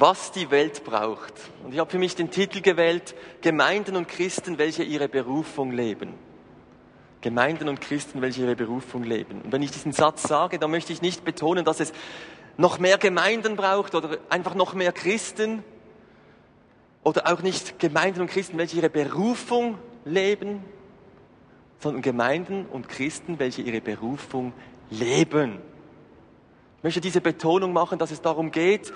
was die Welt braucht. Und ich habe für mich den Titel gewählt, Gemeinden und Christen, welche ihre Berufung leben. Gemeinden und Christen, welche ihre Berufung leben. Und wenn ich diesen Satz sage, dann möchte ich nicht betonen, dass es noch mehr Gemeinden braucht oder einfach noch mehr Christen oder auch nicht Gemeinden und Christen, welche ihre Berufung leben, sondern Gemeinden und Christen, welche ihre Berufung leben. Ich möchte diese Betonung machen, dass es darum geht,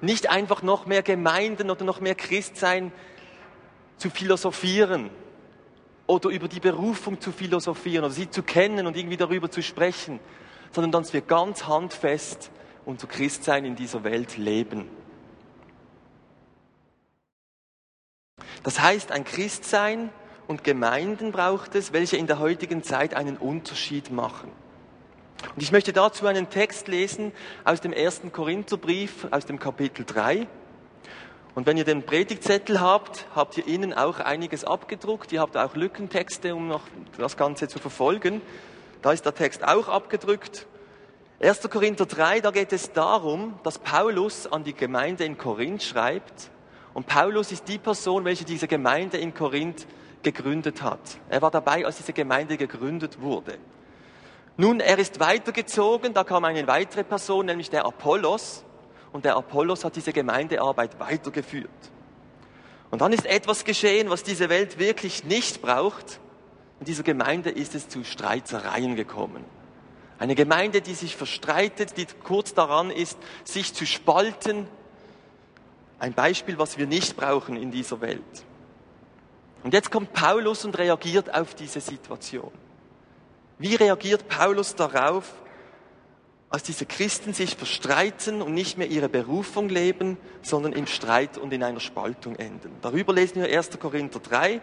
nicht einfach noch mehr Gemeinden oder noch mehr Christsein zu philosophieren oder über die Berufung zu philosophieren oder sie zu kennen und irgendwie darüber zu sprechen, sondern dass wir ganz handfest unser Christsein in dieser Welt leben. Das heißt, ein Christsein und Gemeinden braucht es, welche in der heutigen Zeit einen Unterschied machen. Und ich möchte dazu einen Text lesen aus dem ersten Korintherbrief, aus dem Kapitel 3. Und wenn ihr den Predigtzettel habt, habt ihr innen auch einiges abgedruckt. Ihr habt auch Lückentexte, um noch das Ganze zu verfolgen. Da ist der Text auch abgedrückt. 1. Korinther 3, da geht es darum, dass Paulus an die Gemeinde in Korinth schreibt. Und Paulus ist die Person, welche diese Gemeinde in Korinth gegründet hat. Er war dabei, als diese Gemeinde gegründet wurde. Nun, er ist weitergezogen, da kam eine weitere Person, nämlich der Apollos. Und der Apollos hat diese Gemeindearbeit weitergeführt. Und dann ist etwas geschehen, was diese Welt wirklich nicht braucht. In dieser Gemeinde ist es zu Streitereien gekommen. Eine Gemeinde, die sich verstreitet, die kurz daran ist, sich zu spalten. Ein Beispiel, was wir nicht brauchen in dieser Welt. Und jetzt kommt Paulus und reagiert auf diese Situation. Wie reagiert Paulus darauf, als diese Christen sich verstreiten und nicht mehr ihre Berufung leben, sondern im Streit und in einer Spaltung enden? Darüber lesen wir 1. Korinther 3.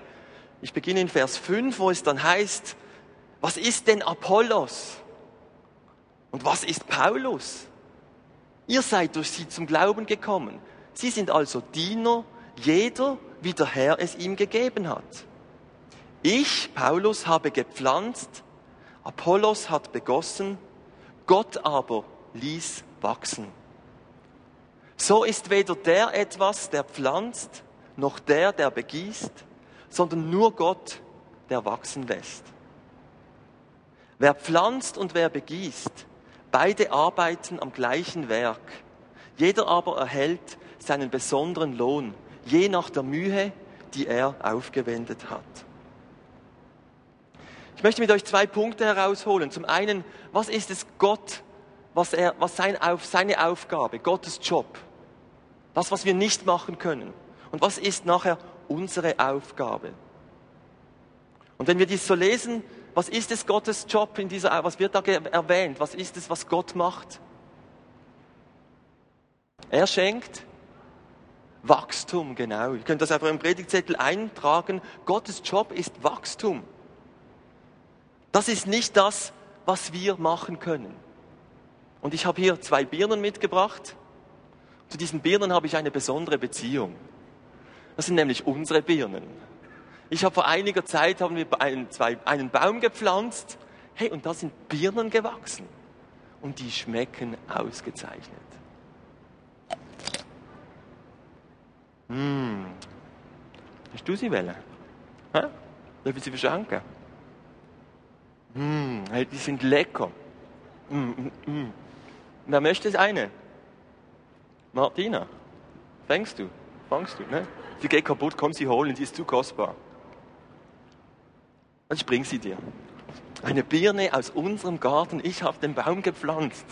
Ich beginne in Vers 5, wo es dann heißt, was ist denn Apollos? Und was ist Paulus? Ihr seid durch sie zum Glauben gekommen. Sie sind also Diener, jeder, wie der Herr es ihm gegeben hat. Ich, Paulus, habe gepflanzt, Apollos hat begossen, Gott aber ließ wachsen. So ist weder der etwas, der pflanzt, noch der, der begießt, sondern nur Gott, der wachsen lässt. Wer pflanzt und wer begießt, beide arbeiten am gleichen Werk. Jeder aber erhält seinen besonderen Lohn, je nach der Mühe, die er aufgewendet hat. Ich möchte mit euch zwei Punkte herausholen. Zum einen, was ist es Gott, was, er, was sein, auf, seine Aufgabe, Gottes Job? Das, was wir nicht machen können. Und was ist nachher unsere Aufgabe? Und wenn wir dies so lesen, was ist es Gottes Job in dieser, was wird da erwähnt? Was ist es, was Gott macht? Er schenkt Wachstum, genau. Ihr könnt das einfach im Predigtzettel eintragen. Gottes Job ist Wachstum. Das ist nicht das, was wir machen können. Und ich habe hier zwei Birnen mitgebracht. Zu diesen Birnen habe ich eine besondere Beziehung. Das sind nämlich unsere Birnen. Ich habe vor einiger Zeit haben wir einen, zwei, einen Baum gepflanzt. Hey, und da sind Birnen gewachsen. Und die schmecken ausgezeichnet. Hm. Hast du sie wählen? Darf ich sie verschenken? Hey, die sind lecker. Mm, mm, mm. Wer möchte eine? Martina, fängst du? Fangst du, ne? Sie geht kaputt, komm sie holen, die ist zu kostbar. Ich bring sie dir. Eine Birne aus unserem Garten, ich habe den Baum gepflanzt.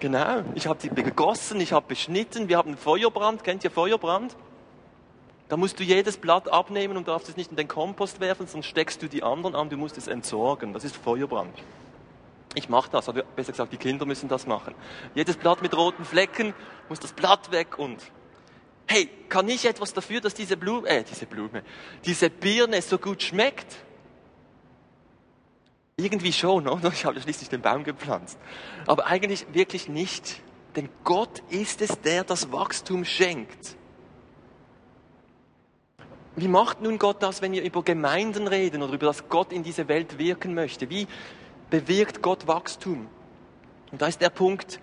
Genau, ich habe sie gegossen, ich habe beschnitten, wir haben Feuerbrand, kennt ihr Feuerbrand? Da musst du jedes Blatt abnehmen und darfst es nicht in den Kompost werfen, sonst steckst du die anderen an, du musst es entsorgen. Das ist Feuerbrand. Ich mache das, oder besser gesagt, die Kinder müssen das machen. Jedes Blatt mit roten Flecken, muss das Blatt weg und hey, kann ich etwas dafür, dass diese Blume, äh, diese Blume, diese Birne so gut schmeckt? Irgendwie schon, oder? Ich habe schließlich den Baum gepflanzt. Aber eigentlich wirklich nicht. Denn Gott ist es, der das Wachstum schenkt. Wie macht nun Gott das, wenn wir über Gemeinden reden oder über das Gott in diese Welt wirken möchte? Wie bewirkt Gott Wachstum? Und da ist der Punkt,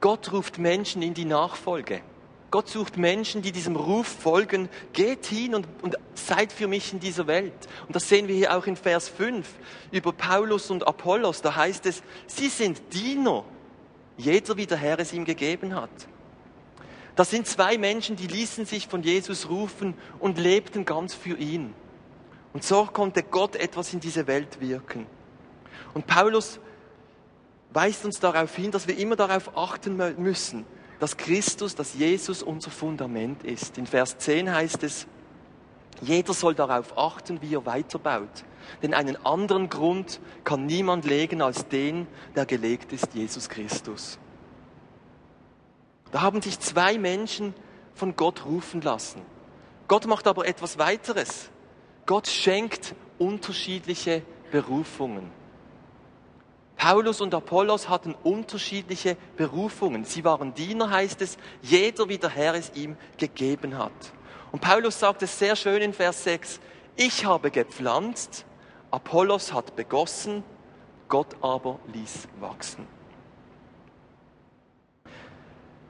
Gott ruft Menschen in die Nachfolge. Gott sucht Menschen, die diesem Ruf folgen. Geht hin und, und seid für mich in dieser Welt. Und das sehen wir hier auch in Vers 5 über Paulus und Apollos. Da heißt es, sie sind Diener, jeder wie der Herr es ihm gegeben hat. Das sind zwei Menschen, die ließen sich von Jesus rufen und lebten ganz für ihn. Und so konnte Gott etwas in diese Welt wirken. Und Paulus weist uns darauf hin, dass wir immer darauf achten müssen, dass Christus, dass Jesus unser Fundament ist. In Vers 10 heißt es, jeder soll darauf achten, wie er weiterbaut. Denn einen anderen Grund kann niemand legen als den, der gelegt ist, Jesus Christus. Da haben sich zwei Menschen von Gott rufen lassen. Gott macht aber etwas weiteres. Gott schenkt unterschiedliche Berufungen. Paulus und Apollos hatten unterschiedliche Berufungen. Sie waren Diener, heißt es, jeder wie der Herr es ihm gegeben hat. Und Paulus sagt es sehr schön in Vers 6, ich habe gepflanzt, Apollos hat begossen, Gott aber ließ wachsen.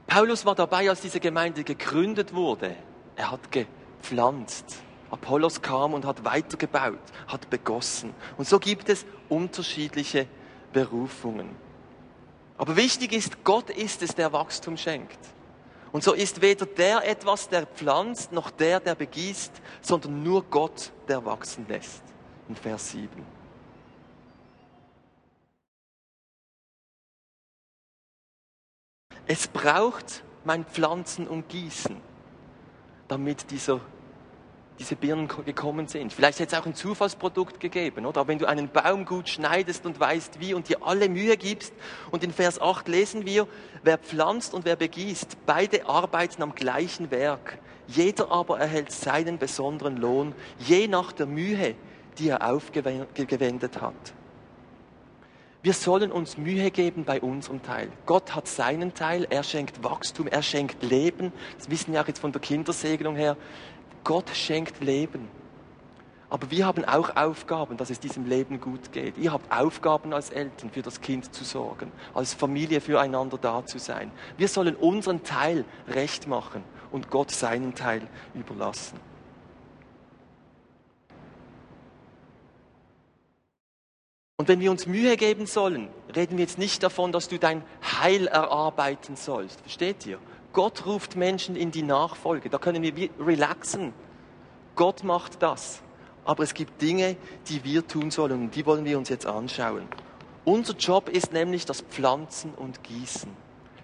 Paulus war dabei, als diese Gemeinde gegründet wurde. Er hat gepflanzt. Apollos kam und hat weitergebaut, hat begossen. Und so gibt es unterschiedliche Berufungen. Aber wichtig ist, Gott ist es, der Wachstum schenkt. Und so ist weder der etwas, der pflanzt, noch der, der begießt, sondern nur Gott, der wachsen lässt. In Vers 7. Es braucht mein Pflanzen und Gießen, damit dieser diese Birnen gekommen sind. Vielleicht hätte es auch ein Zufallsprodukt gegeben, oder? Aber wenn du einen Baum gut schneidest und weißt wie und dir alle Mühe gibst, und in Vers 8 lesen wir, wer pflanzt und wer begießt, beide arbeiten am gleichen Werk. Jeder aber erhält seinen besonderen Lohn, je nach der Mühe, die er aufgewendet hat. Wir sollen uns Mühe geben bei unserem Teil. Gott hat seinen Teil, er schenkt Wachstum, er schenkt Leben. Das wissen wir auch jetzt von der Kindersegnung her. Gott schenkt Leben. Aber wir haben auch Aufgaben, dass es diesem Leben gut geht. Ihr habt Aufgaben als Eltern, für das Kind zu sorgen, als Familie füreinander da zu sein. Wir sollen unseren Teil recht machen und Gott seinen Teil überlassen. Und wenn wir uns Mühe geben sollen, reden wir jetzt nicht davon, dass du dein Heil erarbeiten sollst. Versteht ihr? Gott ruft Menschen in die Nachfolge. Da können wir relaxen. Gott macht das. Aber es gibt Dinge, die wir tun sollen und die wollen wir uns jetzt anschauen. Unser Job ist nämlich das Pflanzen und Gießen.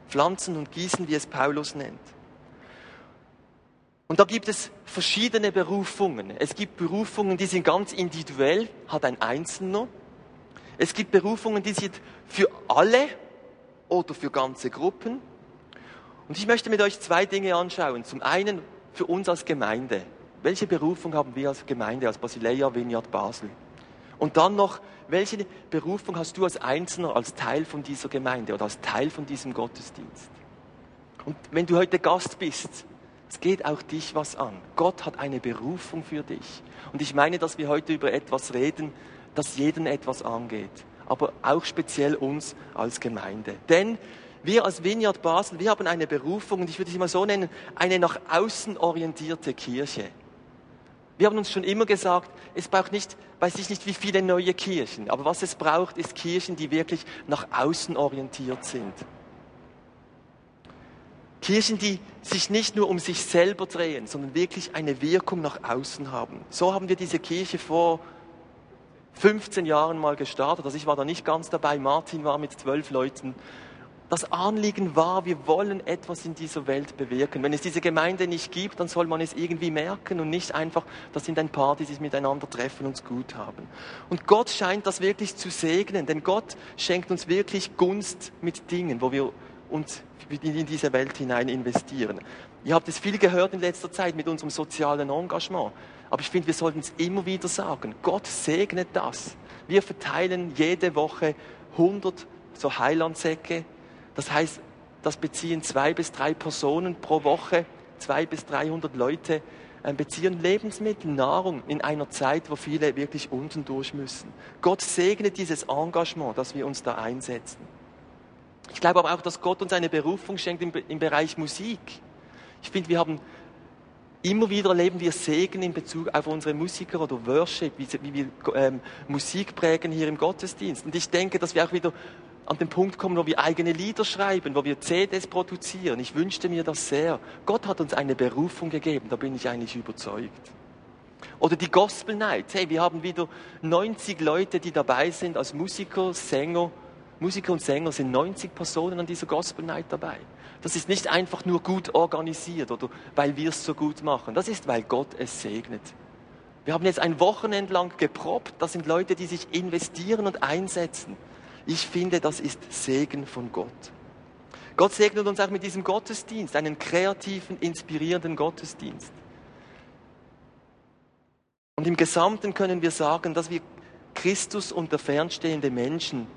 Pflanzen und Gießen, wie es Paulus nennt. Und da gibt es verschiedene Berufungen. Es gibt Berufungen, die sind ganz individuell, hat ein Einzelner. Es gibt Berufungen, die sind für alle oder für ganze Gruppen. Und ich möchte mit euch zwei Dinge anschauen. Zum einen für uns als Gemeinde. Welche Berufung haben wir als Gemeinde, als Basileia Vineyard Basel? Und dann noch, welche Berufung hast du als Einzelner, als Teil von dieser Gemeinde oder als Teil von diesem Gottesdienst? Und wenn du heute Gast bist, es geht auch dich was an. Gott hat eine Berufung für dich. Und ich meine, dass wir heute über etwas reden, das jeden etwas angeht. Aber auch speziell uns als Gemeinde. Denn wir als Vineyard Basel, wir haben eine Berufung, und ich würde sie mal so nennen, eine nach außen orientierte Kirche. Wir haben uns schon immer gesagt, es braucht nicht, weiß ich nicht, wie viele neue Kirchen, aber was es braucht, ist Kirchen, die wirklich nach außen orientiert sind. Kirchen, die sich nicht nur um sich selber drehen, sondern wirklich eine Wirkung nach außen haben. So haben wir diese Kirche vor 15 Jahren mal gestartet. Also ich war da nicht ganz dabei. Martin war mit zwölf Leuten das Anliegen war, wir wollen etwas in dieser Welt bewirken. Wenn es diese Gemeinde nicht gibt, dann soll man es irgendwie merken und nicht einfach, das sind ein paar, die sich miteinander treffen und es gut haben. Und Gott scheint das wirklich zu segnen, denn Gott schenkt uns wirklich Gunst mit Dingen, wo wir uns in diese Welt hinein investieren. Ihr habt es viel gehört in letzter Zeit mit unserem sozialen Engagement. Aber ich finde, wir sollten es immer wieder sagen. Gott segnet das. Wir verteilen jede Woche 100 so Heilandsäcke das heißt, das beziehen zwei bis drei Personen pro Woche, zwei bis dreihundert Leute äh, beziehen Lebensmittel, Nahrung in einer Zeit, wo viele wirklich unten durch müssen. Gott segne dieses Engagement, das wir uns da einsetzen. Ich glaube aber auch, dass Gott uns eine Berufung schenkt im, im Bereich Musik. Ich finde, wir haben immer wieder erleben wir Segen in Bezug auf unsere Musiker oder Worship, wie, wir ähm, Musik prägen hier im Gottesdienst. Und ich denke, dass wir auch wieder an den Punkt kommen, wo wir eigene Lieder schreiben, wo wir CDs produzieren. Ich wünschte mir das sehr. Gott hat uns eine Berufung gegeben, da bin ich eigentlich überzeugt. Oder die Gospel Night. Hey, wir haben wieder 90 Leute, die dabei sind als Musiker, Sänger. Musiker und Sänger sind 90 Personen an dieser Gospel Night dabei. Das ist nicht einfach nur gut organisiert oder weil wir es so gut machen. Das ist, weil Gott es segnet. Wir haben jetzt ein Wochenende lang geprobt. Das sind Leute, die sich investieren und einsetzen. Ich finde, das ist Segen von Gott. Gott segnet uns auch mit diesem Gottesdienst, einen kreativen, inspirierenden Gottesdienst. Und im Gesamten können wir sagen, dass wir Christus und der fernstehende Menschen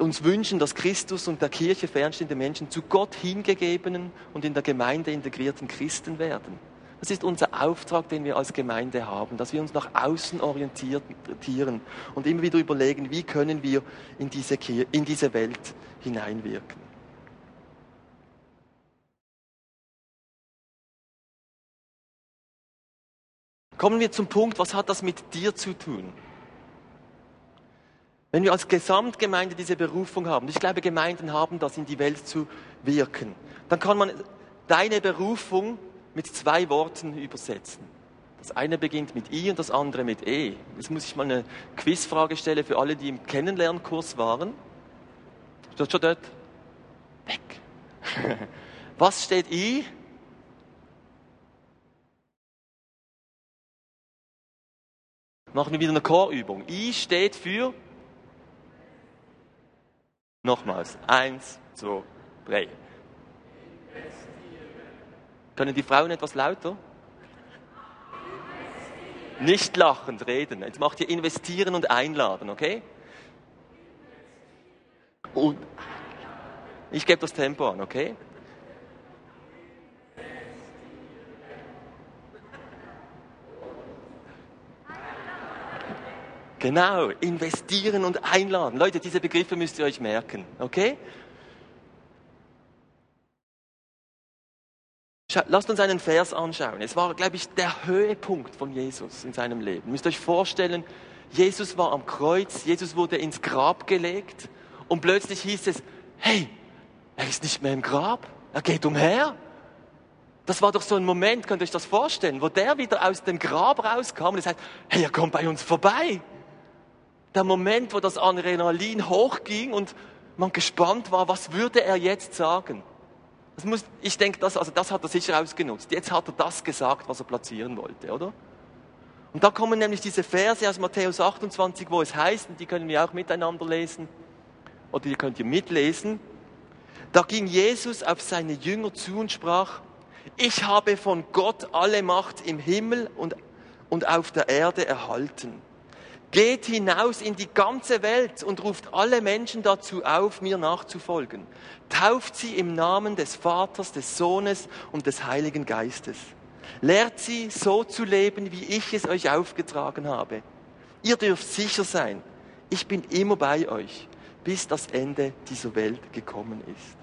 uns wünschen, dass Christus und der Kirche fernstehende Menschen zu Gott hingegebenen und in der Gemeinde integrierten Christen werden. Das ist unser Auftrag, den wir als Gemeinde haben, dass wir uns nach außen orientieren und immer wieder überlegen, wie können wir in diese, Kirche, in diese Welt hineinwirken. Kommen wir zum Punkt, was hat das mit dir zu tun? Wenn wir als Gesamtgemeinde diese Berufung haben, ich glaube, Gemeinden haben das, in die Welt zu wirken, dann kann man deine Berufung mit zwei Worten übersetzen. Das eine beginnt mit I und das andere mit E. Jetzt muss ich mal eine Quizfrage stellen für alle, die im Kennenlernkurs waren. Steht schon dort? Weg. Was steht I? Machen wir wieder eine Chorübung. I steht für Nochmals. Eins, zwei, drei. Können die Frauen etwas lauter? Nicht lachend reden. Jetzt macht ihr investieren und einladen, okay? Und ich gebe das Tempo an, okay? Genau, investieren und einladen. Leute, diese Begriffe müsst ihr euch merken, okay? Lasst uns einen Vers anschauen. Es war, glaube ich, der Höhepunkt von Jesus in seinem Leben. Ihr müsst euch vorstellen, Jesus war am Kreuz, Jesus wurde ins Grab gelegt und plötzlich hieß es, hey, er ist nicht mehr im Grab, er geht umher. Das war doch so ein Moment, könnt ihr euch das vorstellen, wo der wieder aus dem Grab rauskam und sagt, hey, er kommt bei uns vorbei der Moment, wo das Adrenalin hochging und man gespannt war, was würde er jetzt sagen? Das muss, ich denke, das, also das hat er sicher ausgenutzt. Jetzt hat er das gesagt, was er platzieren wollte, oder? Und da kommen nämlich diese Verse aus Matthäus 28, wo es heißt, und die können wir auch miteinander lesen, oder die könnt ihr mitlesen. Da ging Jesus auf seine Jünger zu und sprach, ich habe von Gott alle Macht im Himmel und, und auf der Erde erhalten. Geht hinaus in die ganze Welt und ruft alle Menschen dazu auf, mir nachzufolgen. Tauft sie im Namen des Vaters, des Sohnes und des Heiligen Geistes. Lehrt sie so zu leben, wie ich es euch aufgetragen habe. Ihr dürft sicher sein, ich bin immer bei euch, bis das Ende dieser Welt gekommen ist.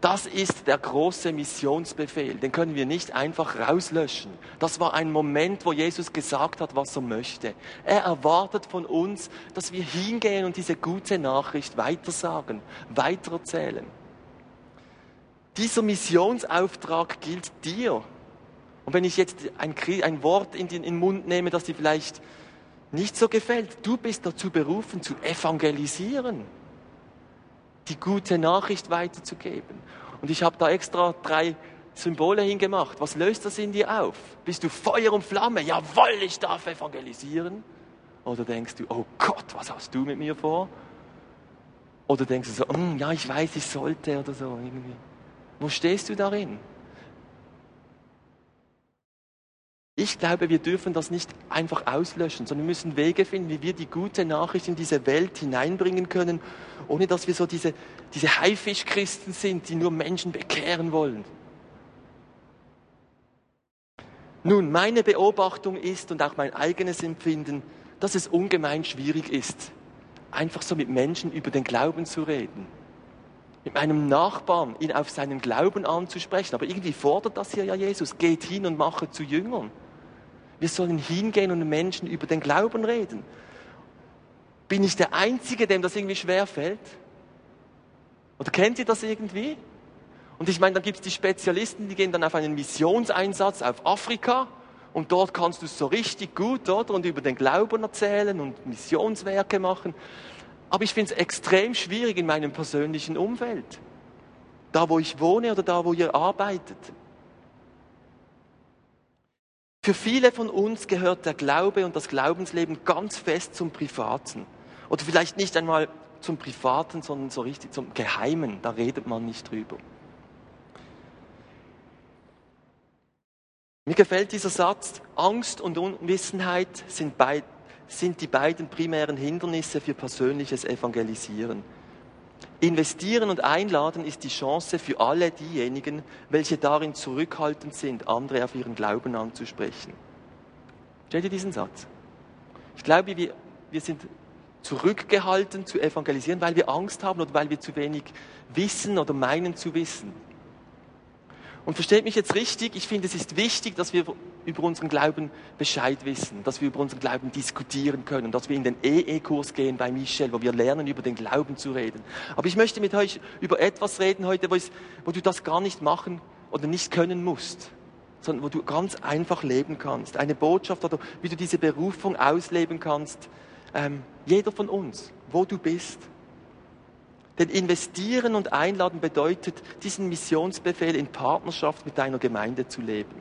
Das ist der große Missionsbefehl. Den können wir nicht einfach rauslöschen. Das war ein Moment, wo Jesus gesagt hat, was er möchte. Er erwartet von uns, dass wir hingehen und diese gute Nachricht weitersagen, weitererzählen. Dieser Missionsauftrag gilt dir. Und wenn ich jetzt ein, ein Wort in den, in den Mund nehme, das dir vielleicht nicht so gefällt, du bist dazu berufen, zu evangelisieren die gute Nachricht weiterzugeben. Und ich habe da extra drei Symbole hingemacht. Was löst das in dir auf? Bist du Feuer und Flamme? Jawohl, ich darf evangelisieren. Oder denkst du, oh Gott, was hast du mit mir vor? Oder denkst du so, mm, ja, ich weiß, ich sollte oder so irgendwie. Wo stehst du darin? Ich glaube, wir dürfen das nicht einfach auslöschen, sondern wir müssen Wege finden, wie wir die gute Nachricht in diese Welt hineinbringen können, ohne dass wir so diese, diese Haifischchristen sind, die nur Menschen bekehren wollen. Nun, meine Beobachtung ist und auch mein eigenes Empfinden, dass es ungemein schwierig ist, einfach so mit Menschen über den Glauben zu reden. mit meinem Nachbarn, ihn auf seinen Glauben anzusprechen. Aber irgendwie fordert das hier ja Jesus. Geht hin und mache zu Jüngern. Wir sollen hingehen und Menschen über den Glauben reden. Bin ich der Einzige, dem das irgendwie schwer fällt? Oder kennt ihr das irgendwie? Und ich meine, dann gibt es die Spezialisten, die gehen dann auf einen Missionseinsatz auf Afrika und dort kannst du es so richtig gut, oder? Und über den Glauben erzählen und Missionswerke machen. Aber ich finde es extrem schwierig in meinem persönlichen Umfeld. Da, wo ich wohne oder da, wo ihr arbeitet. Für viele von uns gehört der Glaube und das Glaubensleben ganz fest zum Privaten. Oder vielleicht nicht einmal zum Privaten, sondern so richtig zum Geheimen. Da redet man nicht drüber. Mir gefällt dieser Satz, Angst und Unwissenheit sind, beid, sind die beiden primären Hindernisse für persönliches Evangelisieren. Investieren und einladen ist die Chance für alle diejenigen, welche darin zurückhaltend sind, andere auf ihren Glauben anzusprechen. Stellt ihr diesen Satz? Ich glaube, wir, wir sind zurückgehalten zu evangelisieren, weil wir Angst haben oder weil wir zu wenig wissen oder meinen zu wissen. Und versteht mich jetzt richtig, ich finde, es ist wichtig, dass wir über unseren Glauben Bescheid wissen, dass wir über unseren Glauben diskutieren können, dass wir in den EE-Kurs gehen bei Michel, wo wir lernen, über den Glauben zu reden. Aber ich möchte mit euch über etwas reden heute, wo, es, wo du das gar nicht machen oder nicht können musst, sondern wo du ganz einfach leben kannst. Eine Botschaft oder wie du diese Berufung ausleben kannst. Ähm, jeder von uns, wo du bist. Denn investieren und einladen bedeutet, diesen Missionsbefehl in Partnerschaft mit deiner Gemeinde zu leben.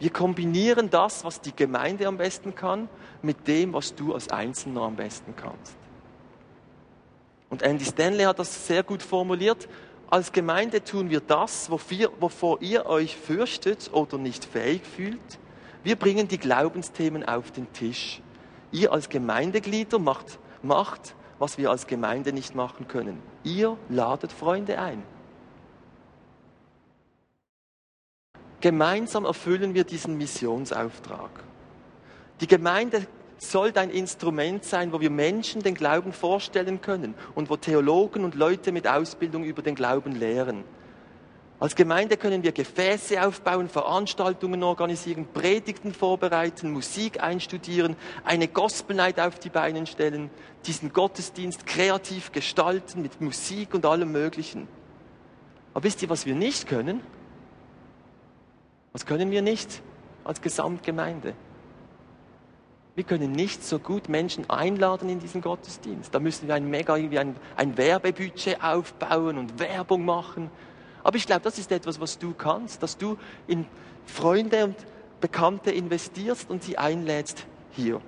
Wir kombinieren das, was die Gemeinde am besten kann, mit dem, was du als Einzelner am besten kannst. Und Andy Stanley hat das sehr gut formuliert. Als Gemeinde tun wir das, wovor ihr euch fürchtet oder nicht fähig fühlt. Wir bringen die Glaubensthemen auf den Tisch. Ihr als Gemeindeglieder macht, macht was wir als Gemeinde nicht machen können. Ihr ladet Freunde ein. Gemeinsam erfüllen wir diesen Missionsauftrag. Die Gemeinde soll dein Instrument sein, wo wir Menschen den Glauben vorstellen können und wo Theologen und Leute mit Ausbildung über den Glauben lehren. Als Gemeinde können wir Gefäße aufbauen, Veranstaltungen organisieren, Predigten vorbereiten, Musik einstudieren, eine Gospel Night auf die Beine stellen, diesen Gottesdienst kreativ gestalten mit Musik und allem Möglichen. Aber wisst ihr, was wir nicht können? Was können wir nicht als Gesamtgemeinde? Wir können nicht so gut Menschen einladen in diesen Gottesdienst. Da müssen wir ein mega irgendwie ein, ein Werbebudget aufbauen und Werbung machen. Aber ich glaube, das ist etwas, was du kannst, dass du in Freunde und Bekannte investierst und sie einlädst, hier,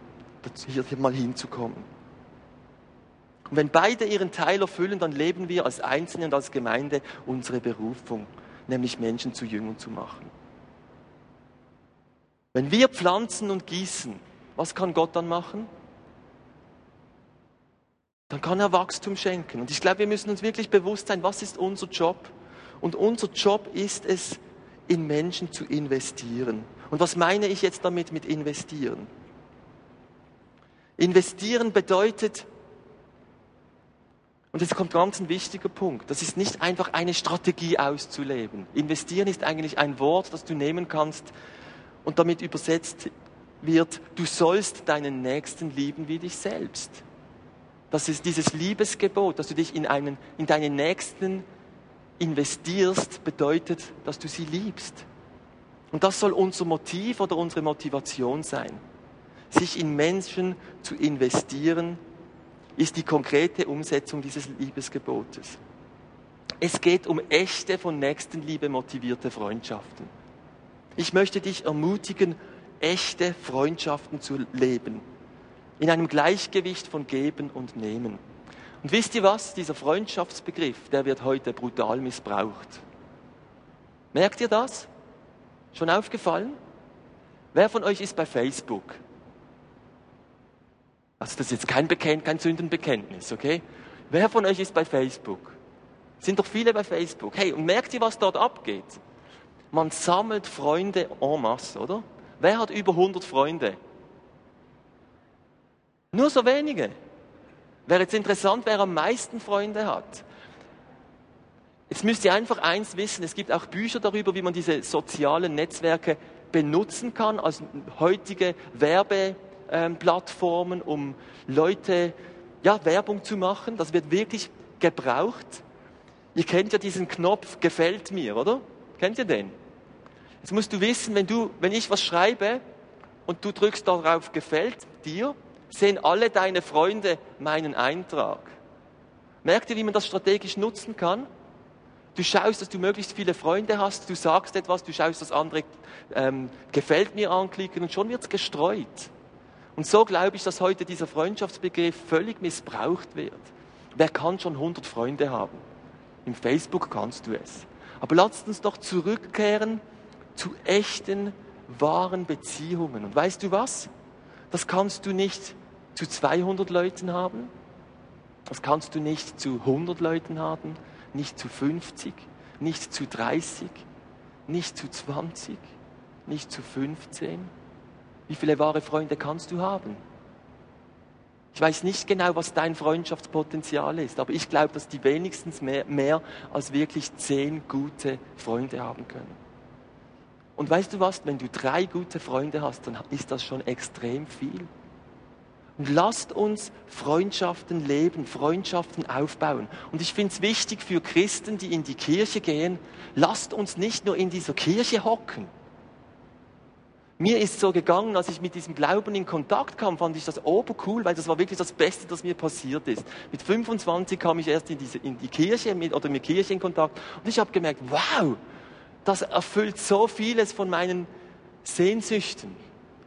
hier mal hinzukommen. Und wenn beide ihren Teil erfüllen, dann leben wir als Einzelne und als Gemeinde unsere Berufung, nämlich Menschen zu Jüngern zu machen. Wenn wir pflanzen und gießen, was kann Gott dann machen? Dann kann er Wachstum schenken. Und ich glaube, wir müssen uns wirklich bewusst sein, was ist unser Job? Und unser Job ist es, in Menschen zu investieren. Und was meine ich jetzt damit mit investieren? Investieren bedeutet, und jetzt kommt ganz ein wichtiger Punkt, das ist nicht einfach eine Strategie auszuleben. Investieren ist eigentlich ein Wort, das du nehmen kannst und damit übersetzt wird, du sollst deinen Nächsten lieben wie dich selbst. Das ist dieses Liebesgebot, dass du dich in, einen, in deinen Nächsten investierst, bedeutet, dass du sie liebst. Und das soll unser Motiv oder unsere Motivation sein. Sich in Menschen zu investieren, ist die konkrete Umsetzung dieses Liebesgebotes. Es geht um echte, von Nächstenliebe motivierte Freundschaften. Ich möchte dich ermutigen, echte Freundschaften zu leben. In einem Gleichgewicht von Geben und Nehmen. Und wisst ihr was? Dieser Freundschaftsbegriff, der wird heute brutal missbraucht. Merkt ihr das? Schon aufgefallen? Wer von euch ist bei Facebook? Also das ist jetzt kein, Bekennt, kein Sündenbekenntnis, okay? Wer von euch ist bei Facebook? Sind doch viele bei Facebook. Hey, und merkt ihr, was dort abgeht? Man sammelt Freunde en masse, oder? Wer hat über 100 Freunde? Nur so wenige. Wäre jetzt interessant, wer am meisten Freunde hat. Jetzt müsst ihr einfach eins wissen, es gibt auch Bücher darüber, wie man diese sozialen Netzwerke benutzen kann als heutige Werbeplattformen, um Leute ja, Werbung zu machen. Das wird wirklich gebraucht. Ihr kennt ja diesen Knopf gefällt mir, oder? Kennt ihr den? Jetzt musst du wissen, wenn du, wenn ich was schreibe und du drückst darauf gefällt dir, sehen alle deine Freunde meinen Eintrag. Merkt ihr, wie man das strategisch nutzen kann? Du schaust, dass du möglichst viele Freunde hast, du sagst etwas, du schaust, dass andere ähm, gefällt mir anklicken und schon wird's gestreut. Und so glaube ich, dass heute dieser Freundschaftsbegriff völlig missbraucht wird. Wer kann schon 100 Freunde haben? Im Facebook kannst du es. Aber lasst uns doch zurückkehren zu echten, wahren Beziehungen. Und weißt du was? Das kannst du nicht zu 200 Leuten haben. Das kannst du nicht zu 100 Leuten haben nicht zu 50, nicht zu 30, nicht zu 20, nicht zu 15. Wie viele wahre Freunde kannst du haben? Ich weiß nicht genau, was dein Freundschaftspotenzial ist, aber ich glaube, dass die wenigstens mehr, mehr als wirklich zehn gute Freunde haben können. Und weißt du was, wenn du drei gute Freunde hast, dann ist das schon extrem viel. Und lasst uns Freundschaften leben, Freundschaften aufbauen. Und ich finde es wichtig für Christen, die in die Kirche gehen, lasst uns nicht nur in dieser Kirche hocken. Mir ist so gegangen, als ich mit diesem Glauben in Kontakt kam, fand ich das obercool, weil das war wirklich das Beste, das mir passiert ist. Mit 25 kam ich erst in, diese, in die Kirche mit, oder mit Kirche in Kontakt und ich habe gemerkt, wow, das erfüllt so vieles von meinen Sehnsüchten.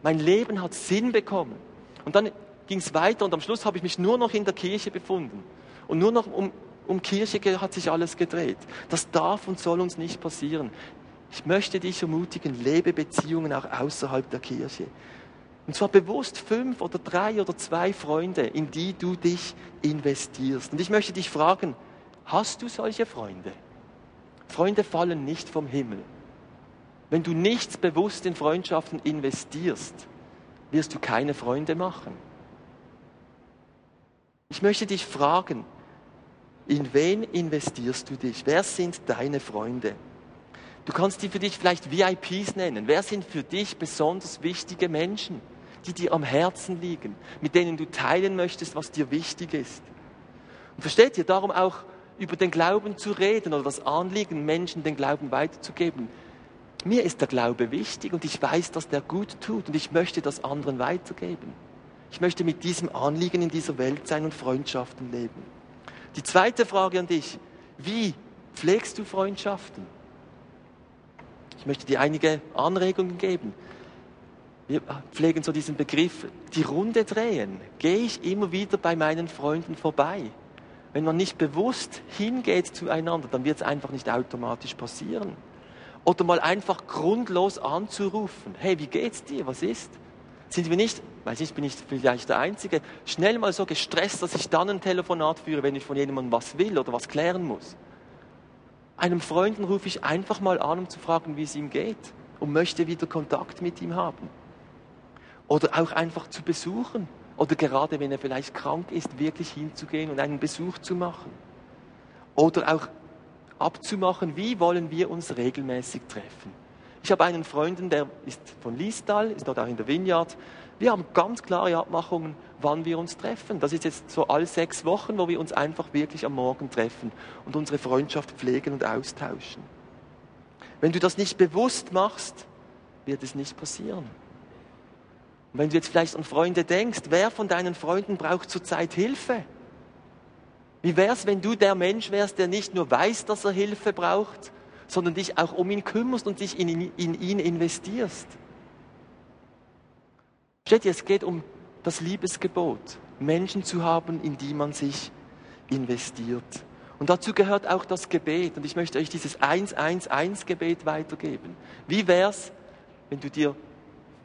Mein Leben hat Sinn bekommen. Und dann ging es weiter und am Schluss habe ich mich nur noch in der Kirche befunden. Und nur noch um, um Kirche hat sich alles gedreht. Das darf und soll uns nicht passieren. Ich möchte dich ermutigen, lebe Beziehungen auch außerhalb der Kirche. Und zwar bewusst fünf oder drei oder zwei Freunde, in die du dich investierst. Und ich möchte dich fragen, hast du solche Freunde? Freunde fallen nicht vom Himmel. Wenn du nichts bewusst in Freundschaften investierst, wirst du keine Freunde machen. Ich möchte dich fragen, in wen investierst du dich? Wer sind deine Freunde? Du kannst die für dich vielleicht VIPs nennen. Wer sind für dich besonders wichtige Menschen, die dir am Herzen liegen, mit denen du teilen möchtest, was dir wichtig ist? Und versteht ihr darum auch über den Glauben zu reden oder das Anliegen, Menschen den Glauben weiterzugeben? Mir ist der Glaube wichtig und ich weiß, dass der gut tut und ich möchte das anderen weitergeben. Ich möchte mit diesem Anliegen in dieser Welt sein und Freundschaften leben. Die zweite Frage an dich, wie pflegst du Freundschaften? Ich möchte dir einige Anregungen geben. Wir pflegen so diesen Begriff, die Runde drehen. Gehe ich immer wieder bei meinen Freunden vorbei? Wenn man nicht bewusst hingeht zueinander, dann wird es einfach nicht automatisch passieren. Oder mal einfach grundlos anzurufen. Hey, wie geht's dir? Was ist? Sind wir nicht, weiß ich, bin ich vielleicht der Einzige, schnell mal so gestresst, dass ich dann ein Telefonat führe, wenn ich von jemandem was will oder was klären muss? Einem Freunden rufe ich einfach mal an, um zu fragen, wie es ihm geht und möchte wieder Kontakt mit ihm haben. Oder auch einfach zu besuchen. Oder gerade wenn er vielleicht krank ist, wirklich hinzugehen und einen Besuch zu machen. Oder auch abzumachen, wie wollen wir uns regelmäßig treffen. Ich habe einen Freund, der ist von Liestal, ist dort auch in der Vineyard. Wir haben ganz klare Abmachungen, wann wir uns treffen. Das ist jetzt so all sechs Wochen, wo wir uns einfach wirklich am Morgen treffen und unsere Freundschaft pflegen und austauschen. Wenn du das nicht bewusst machst, wird es nicht passieren. Und wenn du jetzt vielleicht an Freunde denkst, wer von deinen Freunden braucht zurzeit Hilfe? Wie wär's, wenn du der Mensch wärst, der nicht nur weiß, dass er Hilfe braucht, sondern dich auch um ihn kümmerst und dich in, in ihn investierst. Steht ihr, es geht um das Liebesgebot, Menschen zu haben, in die man sich investiert. Und dazu gehört auch das Gebet. Und ich möchte euch dieses 111-Gebet weitergeben. Wie wär's, wenn du dir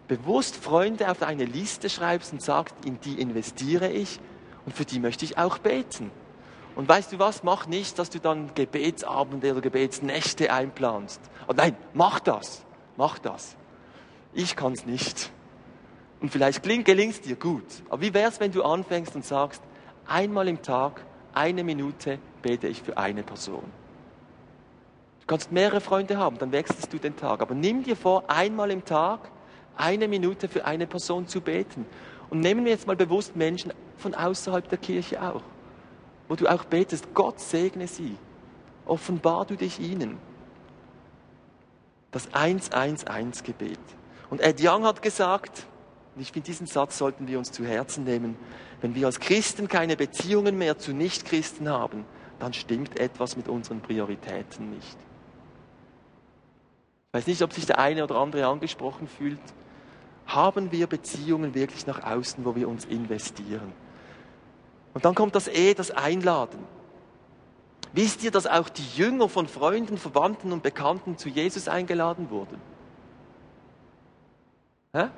bewusst Freunde auf eine Liste schreibst und sagst, in die investiere ich und für die möchte ich auch beten. Und weißt du was? Mach nicht, dass du dann Gebetsabende oder Gebetsnächte einplanst. Oh nein, mach das. Mach das. Ich kann es nicht. Und vielleicht gelingt es dir gut. Aber wie wäre es, wenn du anfängst und sagst, einmal im Tag, eine Minute bete ich für eine Person. Du kannst mehrere Freunde haben, dann wechselst du den Tag. Aber nimm dir vor, einmal im Tag eine Minute für eine Person zu beten. Und nehmen wir jetzt mal bewusst Menschen von außerhalb der Kirche auch, wo du auch betest, Gott segne sie, offenbar du dich ihnen. Das 111-Gebet. Und Ed Young hat gesagt, und ich finde, diesen Satz sollten wir uns zu Herzen nehmen, wenn wir als Christen keine Beziehungen mehr zu Nichtchristen haben, dann stimmt etwas mit unseren Prioritäten nicht. Ich weiß nicht, ob sich der eine oder andere angesprochen fühlt. Haben wir Beziehungen wirklich nach außen, wo wir uns investieren? Und dann kommt das E, das Einladen. Wisst ihr, dass auch die Jünger von Freunden, Verwandten und Bekannten zu Jesus eingeladen wurden? Hä?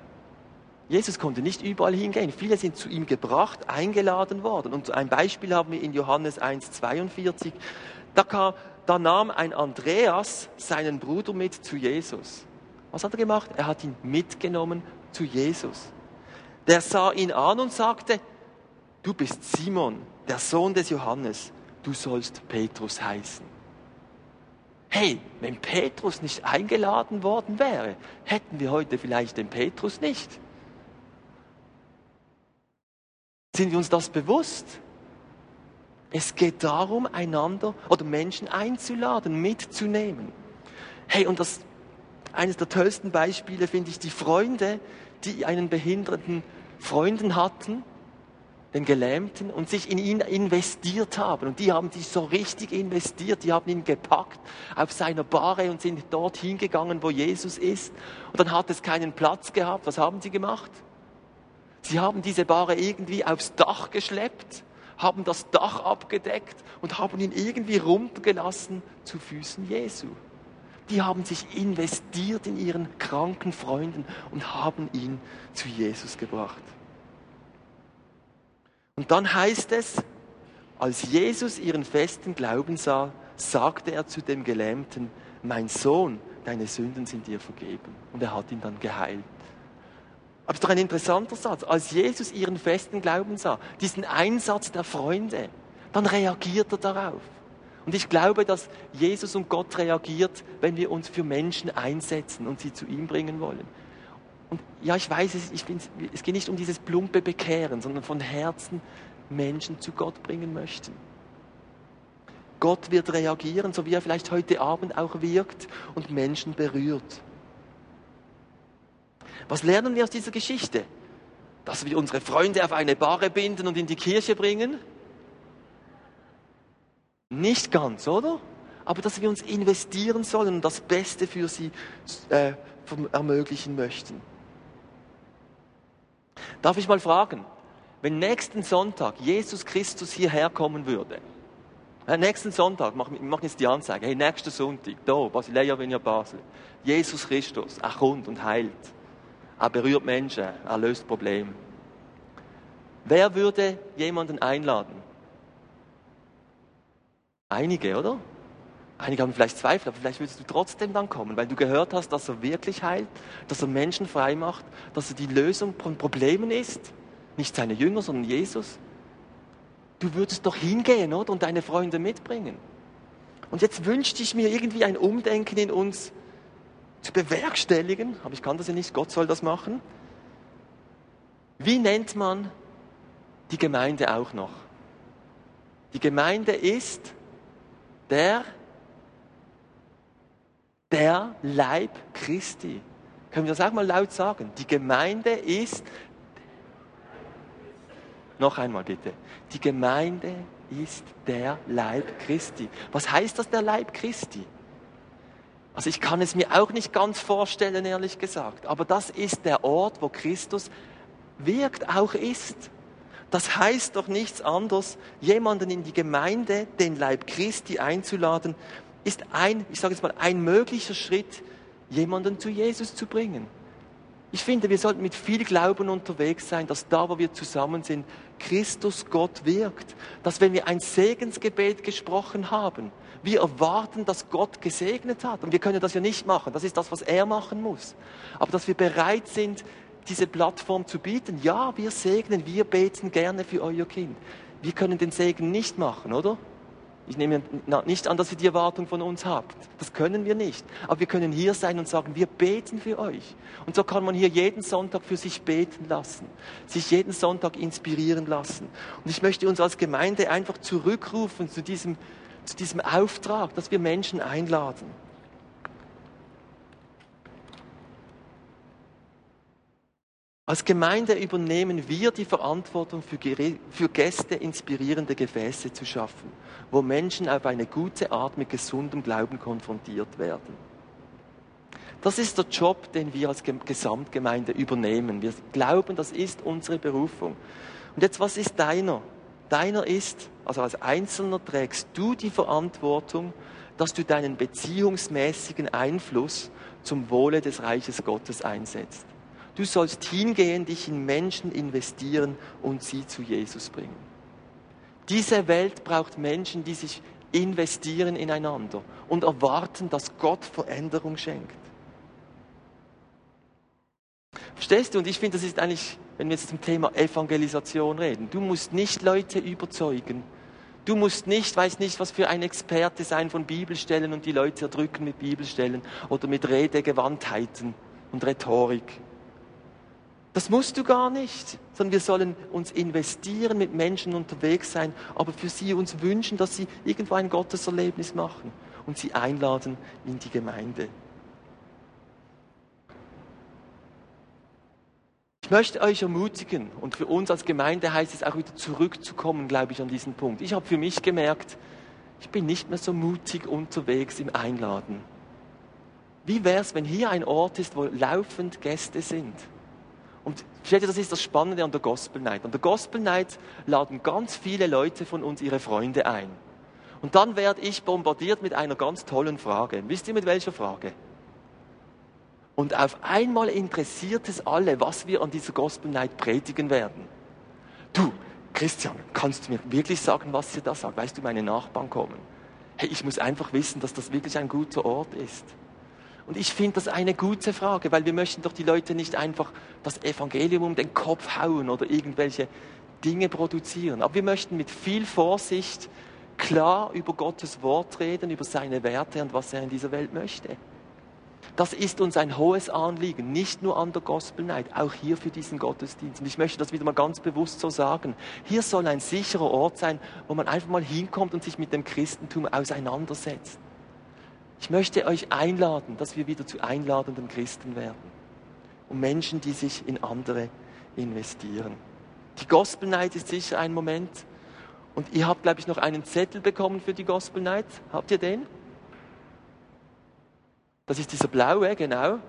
Jesus konnte nicht überall hingehen. Viele sind zu ihm gebracht, eingeladen worden. Und ein Beispiel haben wir in Johannes 1,42. Da, da nahm ein Andreas seinen Bruder mit zu Jesus. Was hat er gemacht? Er hat ihn mitgenommen zu Jesus. Der sah ihn an und sagte, du bist Simon, der Sohn des Johannes, du sollst Petrus heißen. Hey, wenn Petrus nicht eingeladen worden wäre, hätten wir heute vielleicht den Petrus nicht. Sind wir uns das bewusst? Es geht darum, einander oder Menschen einzuladen, mitzunehmen. Hey, und das eines der tollsten Beispiele finde ich die Freunde, die einen behinderten Freunden hatten, den Gelähmten, und sich in ihn investiert haben. Und die haben sich so richtig investiert. Die haben ihn gepackt auf seiner Bahre und sind dorthin gegangen, wo Jesus ist. Und dann hat es keinen Platz gehabt. Was haben sie gemacht? Sie haben diese Bahre irgendwie aufs Dach geschleppt, haben das Dach abgedeckt und haben ihn irgendwie runtergelassen zu Füßen Jesu. Die haben sich investiert in ihren kranken Freunden und haben ihn zu Jesus gebracht. Und dann heißt es, als Jesus ihren festen Glauben sah, sagte er zu dem Gelähmten, mein Sohn, deine Sünden sind dir vergeben. Und er hat ihn dann geheilt. Aber es ist doch ein interessanter Satz. Als Jesus ihren festen Glauben sah, diesen Einsatz der Freunde, dann reagiert er darauf. Und ich glaube, dass Jesus und Gott reagiert, wenn wir uns für Menschen einsetzen und sie zu ihm bringen wollen. Und ja, ich weiß, es, ich es geht nicht um dieses plumpe Bekehren, sondern von Herzen Menschen zu Gott bringen möchten. Gott wird reagieren, so wie er vielleicht heute Abend auch wirkt und Menschen berührt. Was lernen wir aus dieser Geschichte? Dass wir unsere Freunde auf eine Bahre binden und in die Kirche bringen? Nicht ganz, oder? Aber dass wir uns investieren sollen und das Beste für sie äh, ermöglichen möchten. Darf ich mal fragen, wenn nächsten Sonntag Jesus Christus hierher kommen würde, äh, nächsten Sonntag, wir machen jetzt die Anzeige, hey, nächsten Sonntag, da, Basileia Vinja Basel, Jesus Christus, er kommt und heilt. Er berührt Menschen, er löst Probleme. Wer würde jemanden einladen? Einige, oder? Einige haben vielleicht Zweifel, aber vielleicht würdest du trotzdem dann kommen, weil du gehört hast, dass er wirklich heilt, dass er Menschen frei macht, dass er die Lösung von Problemen ist. Nicht seine Jünger, sondern Jesus. Du würdest doch hingehen, oder? Und deine Freunde mitbringen. Und jetzt wünschte ich mir irgendwie ein Umdenken in uns, zu bewerkstelligen, aber ich kann das ja nicht, Gott soll das machen. Wie nennt man die Gemeinde auch noch? Die Gemeinde ist der, der Leib Christi. Können wir das auch mal laut sagen? Die Gemeinde ist, noch einmal bitte, die Gemeinde ist der Leib Christi. Was heißt das, der Leib Christi? Also ich kann es mir auch nicht ganz vorstellen, ehrlich gesagt. Aber das ist der Ort, wo Christus wirkt, auch ist. Das heißt doch nichts anderes, jemanden in die Gemeinde, den Leib Christi einzuladen, ist ein, ich sage jetzt mal, ein möglicher Schritt, jemanden zu Jesus zu bringen. Ich finde, wir sollten mit viel Glauben unterwegs sein, dass da, wo wir zusammen sind, Christus Gott wirkt. Dass wenn wir ein Segensgebet gesprochen haben, wir erwarten, dass Gott gesegnet hat. Und wir können das ja nicht machen. Das ist das, was er machen muss. Aber dass wir bereit sind, diese Plattform zu bieten. Ja, wir segnen, wir beten gerne für euer Kind. Wir können den Segen nicht machen, oder? Ich nehme nicht an, dass ihr die Erwartung von uns habt. Das können wir nicht. Aber wir können hier sein und sagen, wir beten für euch. Und so kann man hier jeden Sonntag für sich beten lassen, sich jeden Sonntag inspirieren lassen. Und ich möchte uns als Gemeinde einfach zurückrufen zu diesem, zu diesem Auftrag, dass wir Menschen einladen. Als Gemeinde übernehmen wir die Verantwortung für, Gäste inspirierende Gefäße zu schaffen, wo Menschen auf eine gute Art mit gesundem Glauben konfrontiert werden. Das ist der Job, den wir als Gesamtgemeinde übernehmen. Wir glauben, das ist unsere Berufung. Und jetzt, was ist deiner? Deiner ist, also als Einzelner trägst du die Verantwortung, dass du deinen beziehungsmäßigen Einfluss zum Wohle des Reiches Gottes einsetzt. Du sollst hingehen, dich in Menschen investieren und sie zu Jesus bringen. Diese Welt braucht Menschen, die sich investieren ineinander und erwarten, dass Gott Veränderung schenkt. Verstehst du? Und ich finde, das ist eigentlich, wenn wir jetzt zum Thema Evangelisation reden, du musst nicht Leute überzeugen. Du musst nicht, weiß nicht, was für ein Experte sein von Bibelstellen und die Leute erdrücken mit Bibelstellen oder mit Redegewandtheiten und Rhetorik. Das musst du gar nicht, sondern wir sollen uns investieren, mit Menschen unterwegs sein, aber für sie uns wünschen, dass sie irgendwo ein Gotteserlebnis machen und sie einladen in die Gemeinde. Ich möchte euch ermutigen und für uns als Gemeinde heißt es auch wieder zurückzukommen, glaube ich, an diesen Punkt. Ich habe für mich gemerkt, ich bin nicht mehr so mutig unterwegs im Einladen. Wie wäre es, wenn hier ein Ort ist, wo laufend Gäste sind? Und versteht ihr, das ist das Spannende an der Gospel Night. An der Gospel Night laden ganz viele Leute von uns ihre Freunde ein. Und dann werde ich bombardiert mit einer ganz tollen Frage. Wisst ihr mit welcher Frage? Und auf einmal interessiert es alle, was wir an dieser Gospel Night predigen werden. Du, Christian, kannst du mir wirklich sagen, was ihr da sagt? Weißt du, meine Nachbarn kommen. Hey, ich muss einfach wissen, dass das wirklich ein guter Ort ist. Und ich finde das eine gute Frage, weil wir möchten doch die Leute nicht einfach das Evangelium um den Kopf hauen oder irgendwelche Dinge produzieren. Aber wir möchten mit viel Vorsicht klar über Gottes Wort reden, über seine Werte und was er in dieser Welt möchte. Das ist uns ein hohes Anliegen, nicht nur an der Gospel Night, auch hier für diesen Gottesdienst. Und ich möchte das wieder mal ganz bewusst so sagen. Hier soll ein sicherer Ort sein, wo man einfach mal hinkommt und sich mit dem Christentum auseinandersetzt. Ich möchte euch einladen, dass wir wieder zu einladenden Christen werden. Und Menschen, die sich in andere investieren. Die Gospel Night ist sicher ein Moment. Und ihr habt, glaube ich, noch einen Zettel bekommen für die Gospel Night. Habt ihr den? Das ist dieser blaue, genau.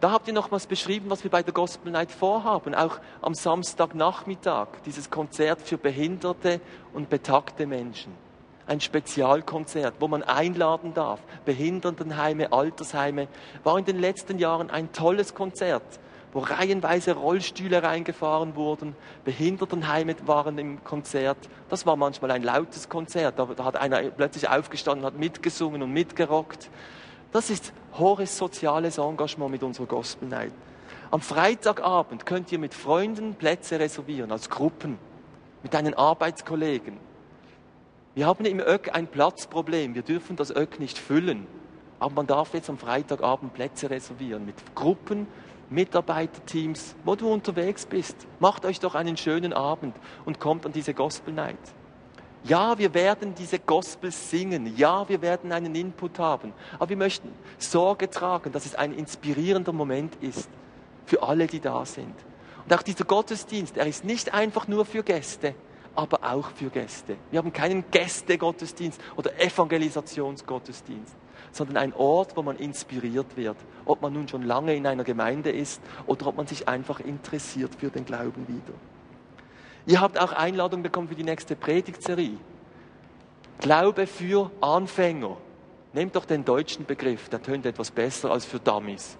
Da habt ihr nochmals beschrieben, was wir bei der Gospel Night vorhaben. Auch am Samstagnachmittag, dieses Konzert für behinderte und betagte Menschen ein Spezialkonzert, wo man einladen darf. Behindertenheime, Altersheime. War in den letzten Jahren ein tolles Konzert, wo reihenweise Rollstühle reingefahren wurden. Behindertenheime waren im Konzert. Das war manchmal ein lautes Konzert. Da, hat einer plötzlich aufgestanden, hat mitgesungen und mitgerockt. Das ist hohes soziales Engagement mit unserer Gospel Night. Am Freitagabend könnt ihr mit Freunden Plätze reservieren, als Gruppen, mit deinen Arbeitskollegen. Wir haben im ÖK ein Platzproblem. Wir dürfen das ÖK nicht füllen. Aber man darf jetzt am Freitagabend Plätze reservieren mit Gruppen, Mitarbeiterteams, wo du unterwegs bist. Macht euch doch einen schönen Abend und kommt an diese Gospel Night. Ja, wir werden diese Gospel singen. Ja, wir werden einen Input haben. Aber wir möchten Sorge tragen, dass es ein inspirierender Moment ist für alle, die da sind. Und auch dieser Gottesdienst, er ist nicht einfach nur für Gäste aber auch für Gäste. Wir haben keinen Gästegottesdienst oder Evangelisationsgottesdienst, sondern ein Ort, wo man inspiriert wird, ob man nun schon lange in einer Gemeinde ist oder ob man sich einfach interessiert für den Glauben wieder. Ihr habt auch Einladung bekommen für die nächste Predigtserie. Glaube für Anfänger. Nehmt doch den deutschen Begriff, der tönt etwas besser als für Dummies.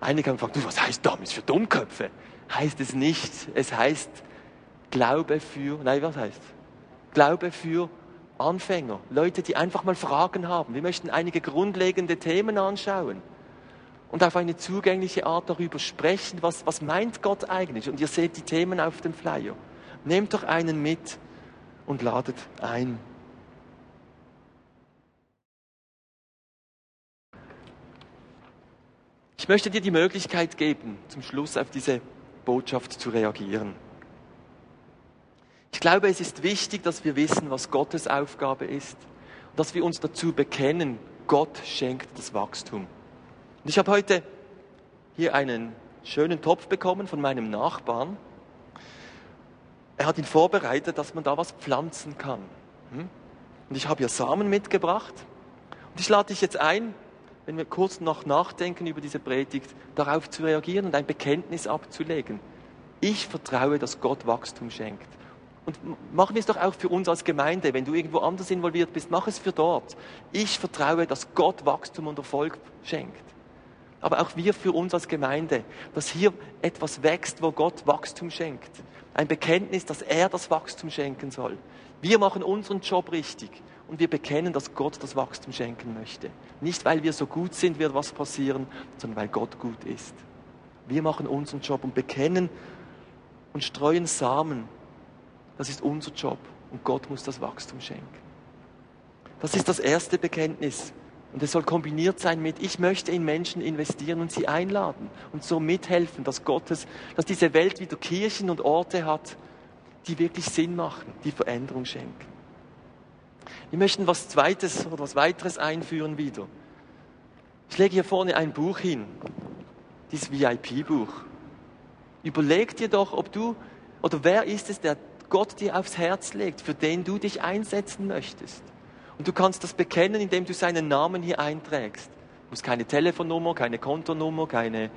Einige haben gefragt, du, was heißt Dummies? Für Dummköpfe? Heißt es nicht. Es heißt Glaube für, nein, was heißt? Glaube für Anfänger, Leute, die einfach mal Fragen haben. Wir möchten einige grundlegende Themen anschauen und auf eine zugängliche Art darüber sprechen, was, was meint Gott eigentlich. Und ihr seht die Themen auf dem Flyer. Nehmt doch einen mit und ladet ein. Ich möchte dir die Möglichkeit geben, zum Schluss auf diese Botschaft zu reagieren. Ich glaube, es ist wichtig, dass wir wissen, was Gottes Aufgabe ist und dass wir uns dazu bekennen, Gott schenkt das Wachstum. Und ich habe heute hier einen schönen Topf bekommen von meinem Nachbarn. Er hat ihn vorbereitet, dass man da was pflanzen kann. Hm? Und ich habe hier Samen mitgebracht. Und ich lade dich jetzt ein, wenn wir kurz noch nachdenken über diese Predigt, darauf zu reagieren und ein Bekenntnis abzulegen. Ich vertraue, dass Gott Wachstum schenkt. Und machen wir es doch auch für uns als Gemeinde. Wenn du irgendwo anders involviert bist, mach es für dort. Ich vertraue, dass Gott Wachstum und Erfolg schenkt. Aber auch wir für uns als Gemeinde, dass hier etwas wächst, wo Gott Wachstum schenkt. Ein Bekenntnis, dass er das Wachstum schenken soll. Wir machen unseren Job richtig und wir bekennen, dass Gott das Wachstum schenken möchte. Nicht, weil wir so gut sind, wird was passieren, sondern weil Gott gut ist. Wir machen unseren Job und bekennen und streuen Samen das ist unser Job und Gott muss das Wachstum schenken. Das ist das erste Bekenntnis. Und es soll kombiniert sein mit, ich möchte in Menschen investieren und sie einladen und so mithelfen, dass Gottes, dass diese Welt wieder Kirchen und Orte hat, die wirklich Sinn machen, die Veränderung schenken. Wir möchten was Zweites oder was Weiteres einführen wieder. Ich lege hier vorne ein Buch hin, dieses VIP-Buch. Überleg dir doch, ob du oder wer ist es, der Gott dir aufs Herz legt, für den du dich einsetzen möchtest. Und du kannst das bekennen, indem du seinen Namen hier einträgst. Du musst keine Telefonnummer, keine Kontonummer, keine,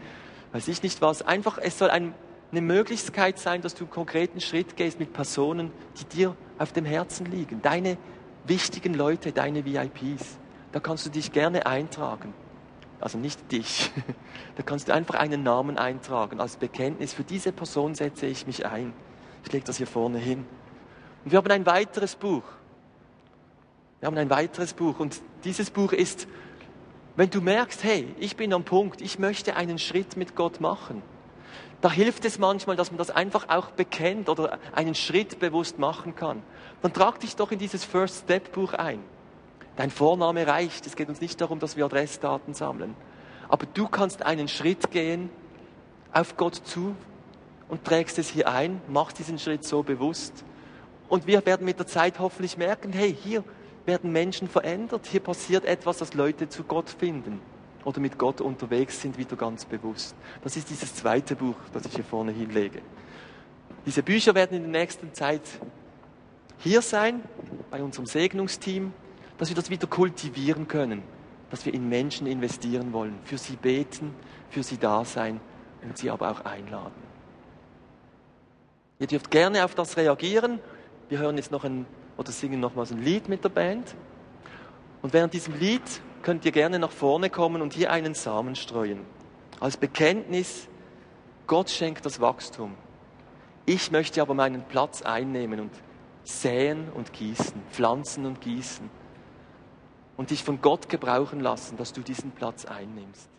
weiß ich nicht was. Einfach, es soll ein, eine Möglichkeit sein, dass du einen konkreten Schritt gehst mit Personen, die dir auf dem Herzen liegen. Deine wichtigen Leute, deine VIPs. Da kannst du dich gerne eintragen. Also nicht dich. Da kannst du einfach einen Namen eintragen als Bekenntnis. Für diese Person setze ich mich ein. Ich lege das hier vorne hin. Und wir haben ein weiteres Buch. Wir haben ein weiteres Buch. Und dieses Buch ist, wenn du merkst, hey, ich bin am Punkt, ich möchte einen Schritt mit Gott machen. Da hilft es manchmal, dass man das einfach auch bekennt oder einen Schritt bewusst machen kann. Dann trag dich doch in dieses First Step Buch ein. Dein Vorname reicht. Es geht uns nicht darum, dass wir Adressdaten sammeln. Aber du kannst einen Schritt gehen auf Gott zu, und trägst es hier ein, machst diesen Schritt so bewusst. Und wir werden mit der Zeit hoffentlich merken, hey, hier werden Menschen verändert, hier passiert etwas, dass Leute zu Gott finden oder mit Gott unterwegs sind, wieder ganz bewusst. Das ist dieses zweite Buch, das ich hier vorne hinlege. Diese Bücher werden in der nächsten Zeit hier sein, bei unserem Segnungsteam, dass wir das wieder kultivieren können, dass wir in Menschen investieren wollen, für sie beten, für sie da sein und sie aber auch einladen. Ihr dürft gerne auf das reagieren. Wir hören jetzt noch ein oder singen nochmals ein Lied mit der Band. Und während diesem Lied könnt ihr gerne nach vorne kommen und hier einen Samen streuen. Als Bekenntnis, Gott schenkt das Wachstum. Ich möchte aber meinen Platz einnehmen und säen und gießen, pflanzen und gießen und dich von Gott gebrauchen lassen, dass du diesen Platz einnimmst.